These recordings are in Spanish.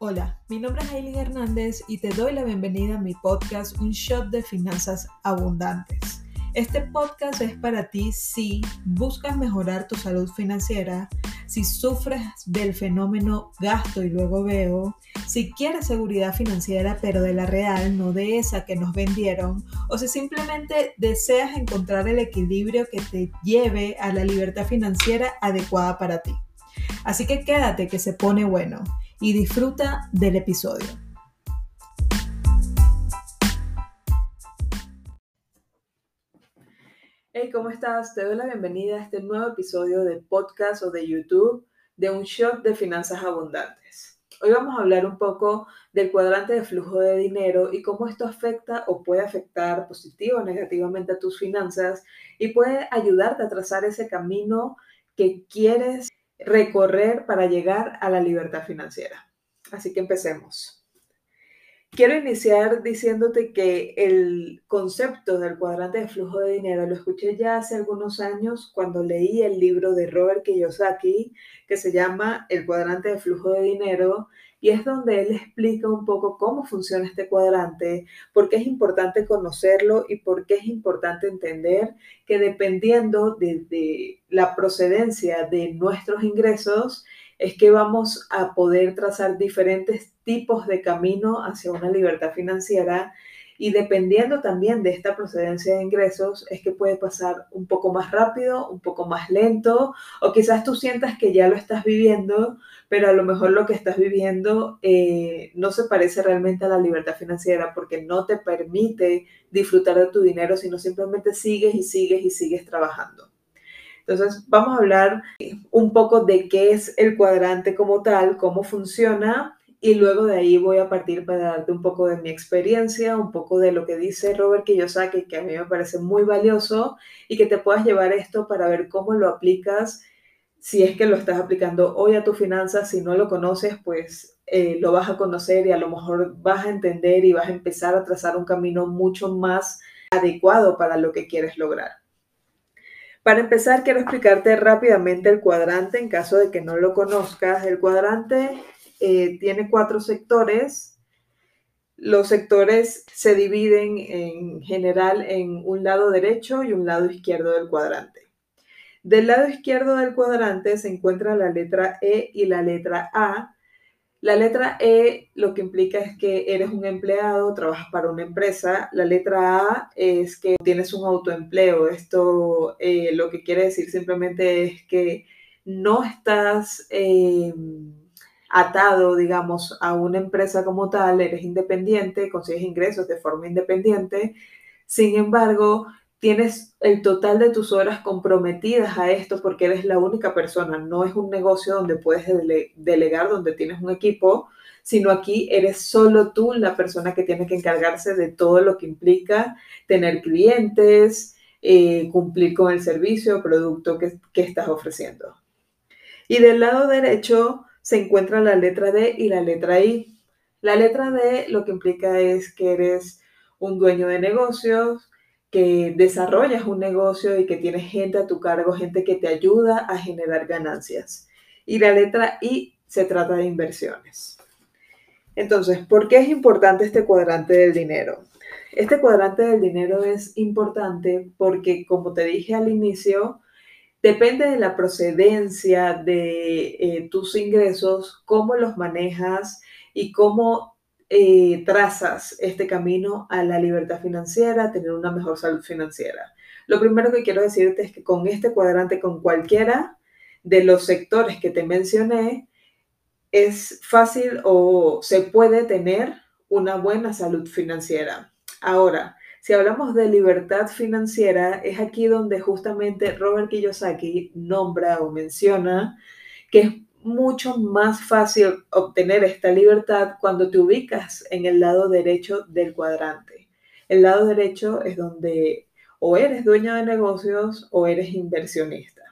Hola, mi nombre es Aileen Hernández y te doy la bienvenida a mi podcast Un Shot de Finanzas Abundantes. Este podcast es para ti si buscas mejorar tu salud financiera, si sufres del fenómeno gasto y luego veo, si quieres seguridad financiera pero de la real, no de esa que nos vendieron, o si simplemente deseas encontrar el equilibrio que te lleve a la libertad financiera adecuada para ti. Así que quédate que se pone bueno y disfruta del episodio. Hey, ¿cómo estás? Te doy la bienvenida a este nuevo episodio de podcast o de YouTube de un shot de finanzas abundantes. Hoy vamos a hablar un poco del cuadrante de flujo de dinero y cómo esto afecta o puede afectar positivo o negativamente a tus finanzas y puede ayudarte a trazar ese camino que quieres recorrer para llegar a la libertad financiera. Así que empecemos. Quiero iniciar diciéndote que el concepto del cuadrante de flujo de dinero lo escuché ya hace algunos años cuando leí el libro de Robert Kiyosaki que se llama El cuadrante de flujo de dinero y es donde él explica un poco cómo funciona este cuadrante, por qué es importante conocerlo y por qué es importante entender que dependiendo de, la procedencia de nuestros ingresos, es que vamos a poder trazar diferentes tipos de camino hacia una libertad financiera y dependiendo también de esta procedencia de ingresos, es que puede pasar un poco más rápido, un poco más lento, o quizás tú sientas que ya lo estás viviendo, pero a lo mejor lo que estás viviendo eh, no se parece realmente a la libertad financiera porque no te permite disfrutar de tu dinero, sino simplemente sigues y sigues y sigues trabajando. Entonces, vamos a hablar un poco de qué es el cuadrante como tal, cómo funciona y luego de ahí voy a partir para darte un poco de mi experiencia, un poco de lo que dice Robert Kiyosaki, que a mí me parece muy valioso y que te puedas llevar esto para ver cómo lo aplicas, si es que lo estás aplicando hoy a tus finanzas, si no lo conoces, pues eh, lo vas a conocer y a lo mejor vas a entender y vas a empezar a trazar un camino mucho más adecuado para lo que quieres lograr. Para empezar, quiero explicarte rápidamente el cuadrante en caso de que no lo conozcas. El cuadrante eh, tiene cuatro sectores. Los sectores se dividen en general en un lado derecho y un lado izquierdo del cuadrante. Del lado izquierdo del cuadrante se encuentra la letra E y la letra A. La letra E lo que implica es que eres un empleado, trabajas para una empresa. La letra A es que tienes un autoempleo. Esto eh, lo que quiere decir simplemente es que no estás... Eh, atado, digamos, a una empresa como tal, eres independiente, consigues ingresos de forma independiente, sin embargo, tienes el total de tus horas comprometidas a esto porque eres la única persona, no es un negocio donde puedes delegar, donde tienes un equipo, sino aquí eres solo tú la persona que tiene que encargarse de todo lo que implica tener clientes, eh, cumplir con el servicio o producto que, que estás ofreciendo. Y del lado derecho, se encuentra la letra D y la letra I. La letra D lo que implica es que eres un dueño de negocios, que desarrollas un negocio y que tienes gente a tu cargo, gente que te ayuda a generar ganancias. Y la letra I se trata de inversiones. Entonces, ¿por qué es importante este cuadrante del dinero? Este cuadrante del dinero es importante porque, como te dije al inicio, Depende de la procedencia de eh, tus ingresos, cómo los manejas y cómo eh, trazas este camino a la libertad financiera, a tener una mejor salud financiera. Lo primero que quiero decirte es que con este cuadrante, con cualquiera de los sectores que te mencioné, es fácil o se puede tener una buena salud financiera. Ahora, si hablamos de libertad financiera, es aquí donde justamente Robert Kiyosaki nombra o menciona que es mucho más fácil obtener esta libertad cuando te ubicas en el lado derecho del cuadrante. El lado derecho es donde o eres dueño de negocios o eres inversionista.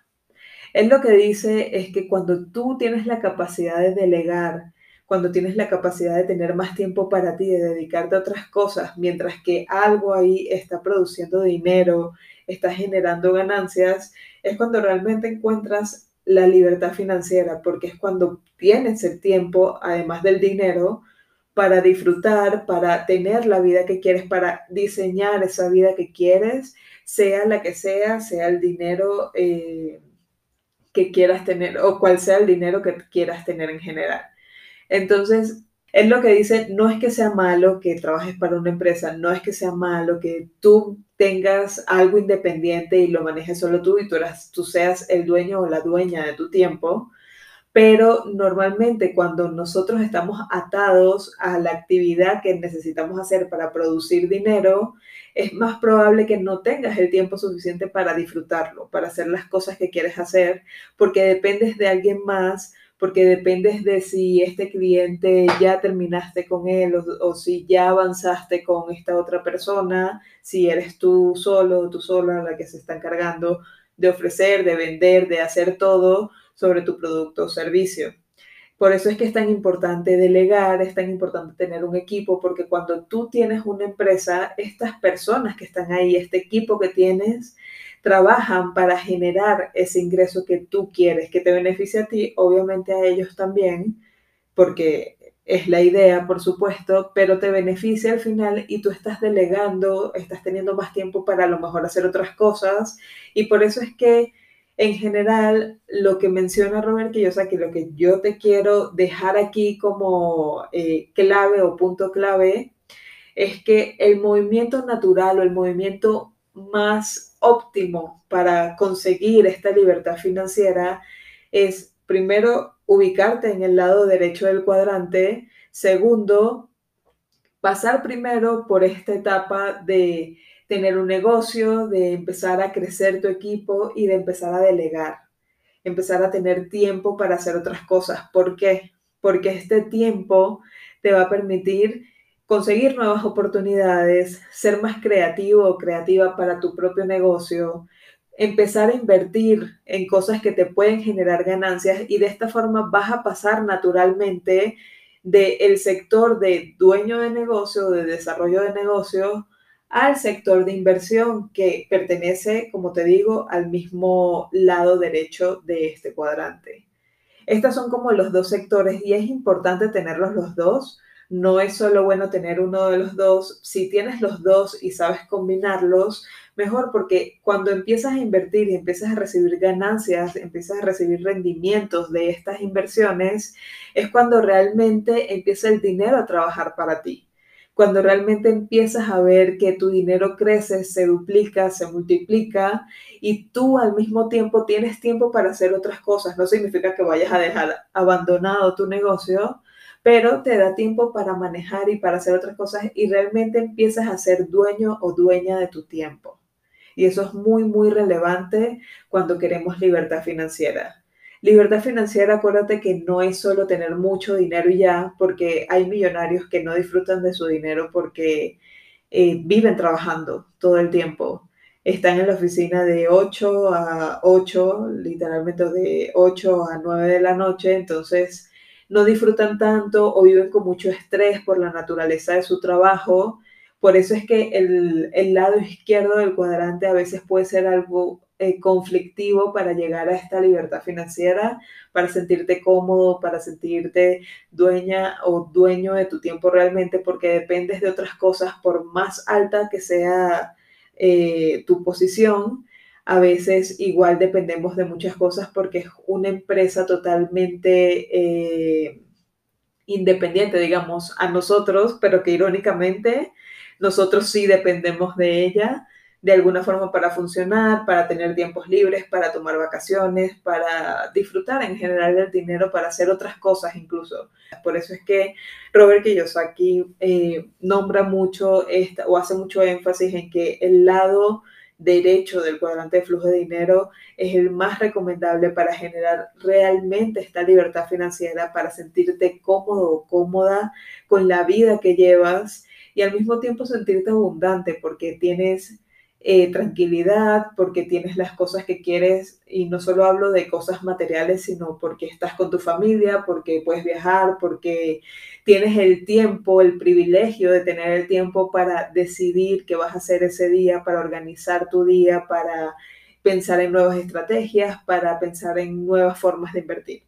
Él lo que dice es que cuando tú tienes la capacidad de delegar, cuando tienes la capacidad de tener más tiempo para ti, de dedicarte a otras cosas, mientras que algo ahí está produciendo dinero, está generando ganancias, es cuando realmente encuentras la libertad financiera, porque es cuando tienes el tiempo, además del dinero, para disfrutar, para tener la vida que quieres, para diseñar esa vida que quieres, sea la que sea, sea el dinero eh, que quieras tener o cual sea el dinero que quieras tener en general. Entonces, es lo que dice, no es que sea malo que trabajes para una empresa, no es que sea malo que tú tengas algo independiente y lo manejes solo tú y tú, tú seas el dueño o la dueña de tu tiempo, pero normalmente cuando nosotros estamos atados a la actividad que necesitamos hacer para producir dinero, es más probable que no tengas el tiempo suficiente para disfrutarlo, para hacer las cosas que quieres hacer, porque dependes de alguien más porque dependes de si este cliente ya terminaste con él o, si ya avanzaste con esta otra persona, si eres tú solo o tú sola la que se está encargando de ofrecer, de vender, de hacer todo sobre tu producto o servicio. Por eso es que es tan importante delegar, es tan importante tener un equipo, porque cuando tú tienes una empresa, estas personas que están ahí, este equipo que tienes, trabajan para generar ese ingreso que tú quieres, que te beneficie a ti, obviamente a ellos también, porque es la idea, por supuesto, pero te beneficia al final y tú estás delegando, estás teniendo más tiempo para a lo mejor hacer otras cosas. Y por eso es que en general lo que menciona Robert que que lo que yo te quiero dejar aquí como eh, clave o punto clave es que el movimiento natural o el movimiento más óptimo para conseguir esta libertad financiera es, primero, ubicarte en el lado derecho del cuadrante. Segundo, pasar primero por esta etapa de tener un negocio, de empezar a crecer tu equipo y de empezar a delegar, empezar a tener tiempo para hacer otras cosas. ¿Por qué? Porque este tiempo te va a permitir conseguir nuevas oportunidades, ser más creativo o creativa para tu propio negocio, empezar a invertir en cosas que te pueden generar ganancias y de esta forma vas a pasar naturalmente del sector de dueño de negocio, de desarrollo de negocio, al sector de inversión que pertenece, como te digo, al mismo lado derecho de este cuadrante. Estos son como los dos sectores y es importante tenerlos los dos no es solo bueno tener uno de los dos, si tienes los dos y sabes combinarlos, mejor porque cuando empiezas a invertir y empiezas a recibir ganancias, empiezas a recibir rendimientos de estas inversiones, es cuando realmente empieza el dinero a trabajar para ti. Cuando realmente empiezas a ver que tu dinero crece, se duplica, se multiplica y tú al mismo tiempo tienes tiempo para hacer otras cosas. No significa que vayas a dejar abandonado tu negocio, pero te da tiempo para manejar y para hacer otras cosas y realmente empiezas a ser dueño o dueña de tu tiempo. Y eso es muy, muy relevante cuando queremos libertad financiera. Libertad financiera, acuérdate que no es solo tener mucho dinero y ya, porque hay millonarios que no disfrutan de su dinero porque eh, viven trabajando todo el tiempo. Están en la oficina de 8 a 8, literalmente de 8 a 9 de la noche, entonces no disfrutan tanto o viven con mucho estrés por la naturaleza de su trabajo. Por eso es que el, lado izquierdo del cuadrante a veces puede ser algo eh, conflictivo para llegar a esta libertad financiera, para sentirte cómodo, para sentirte dueña o dueño de tu tiempo realmente, porque dependes de otras cosas, por más alta que sea eh, tu posición, a veces igual dependemos de muchas cosas porque es una empresa totalmente eh, independiente, digamos, a nosotros, pero que irónicamente nosotros sí dependemos de ella de alguna forma para funcionar, para tener tiempos libres, para tomar vacaciones, para disfrutar en general del dinero, para hacer otras cosas incluso. Por eso es que Robert Kiyosaki eh, nombra mucho esta, o hace mucho énfasis en que el lado derecho del cuadrante de flujo de dinero es el más recomendable para generar realmente esta libertad financiera, para sentirte cómodo o cómoda con la vida que llevas y al mismo tiempo sentirte abundante porque tienes eh, tranquilidad, porque tienes las cosas que quieres, y no solo hablo de cosas materiales, sino porque estás con tu familia, porque puedes viajar, porque tienes el tiempo, el privilegio de tener el tiempo para decidir qué vas a hacer ese día, para organizar tu día, para pensar en nuevas estrategias, para pensar en nuevas formas de invertir.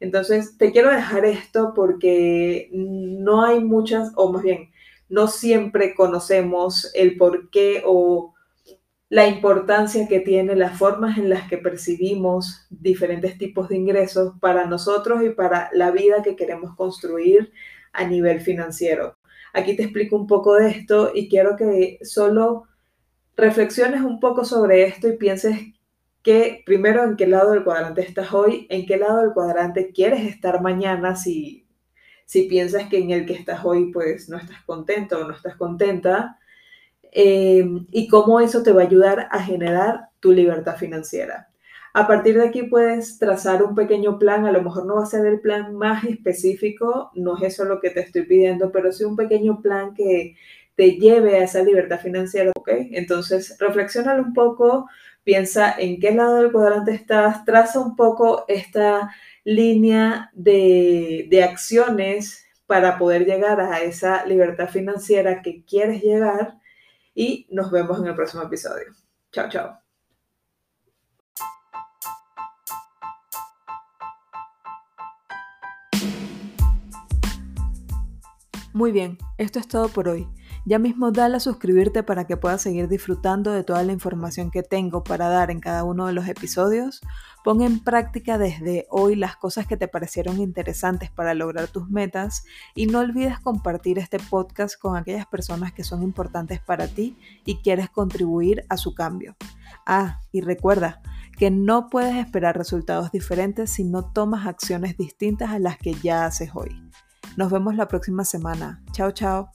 Entonces, te quiero dejar esto porque no hay muchas, o más bien, no siempre conocemos el por qué o la importancia que tiene las formas en las que percibimos diferentes tipos de ingresos para nosotros y para la vida que queremos construir a nivel financiero. Aquí te explico un poco de esto y quiero que solo reflexiones un poco sobre esto y pienses que primero en qué lado del cuadrante estás hoy, en qué lado del cuadrante quieres estar mañana si, si piensas que en el que estás hoy pues no estás contento o no estás contenta em, y cómo eso te va a ayudar a generar tu libertad financiera. A partir de aquí puedes trazar un pequeño plan, a lo mejor no va a ser el plan más específico, no es eso lo que te estoy pidiendo, pero sí un pequeño plan que te lleve a esa libertad financiera, ¿ok? Entonces, reflexiona un poco, piensa en qué lado del cuadrante estás, traza un poco esta línea de, de acciones para poder llegar a esa libertad financiera que quieres llegar y nos vemos en el próximo episodio. Chao, chao. Muy bien, esto es todo por hoy. Ya mismo dale a suscribirte para que puedas seguir disfrutando de toda la información que tengo para dar en cada uno de los episodios. Pon en práctica desde hoy las cosas que te parecieron interesantes para lograr tus metas y no olvides compartir este podcast con aquellas personas que son importantes para ti y quieres contribuir a su cambio. Ah, y recuerda que no puedes esperar resultados diferentes si no tomas acciones distintas a las que ya haces hoy. Nos vemos la próxima semana. Chao, chao.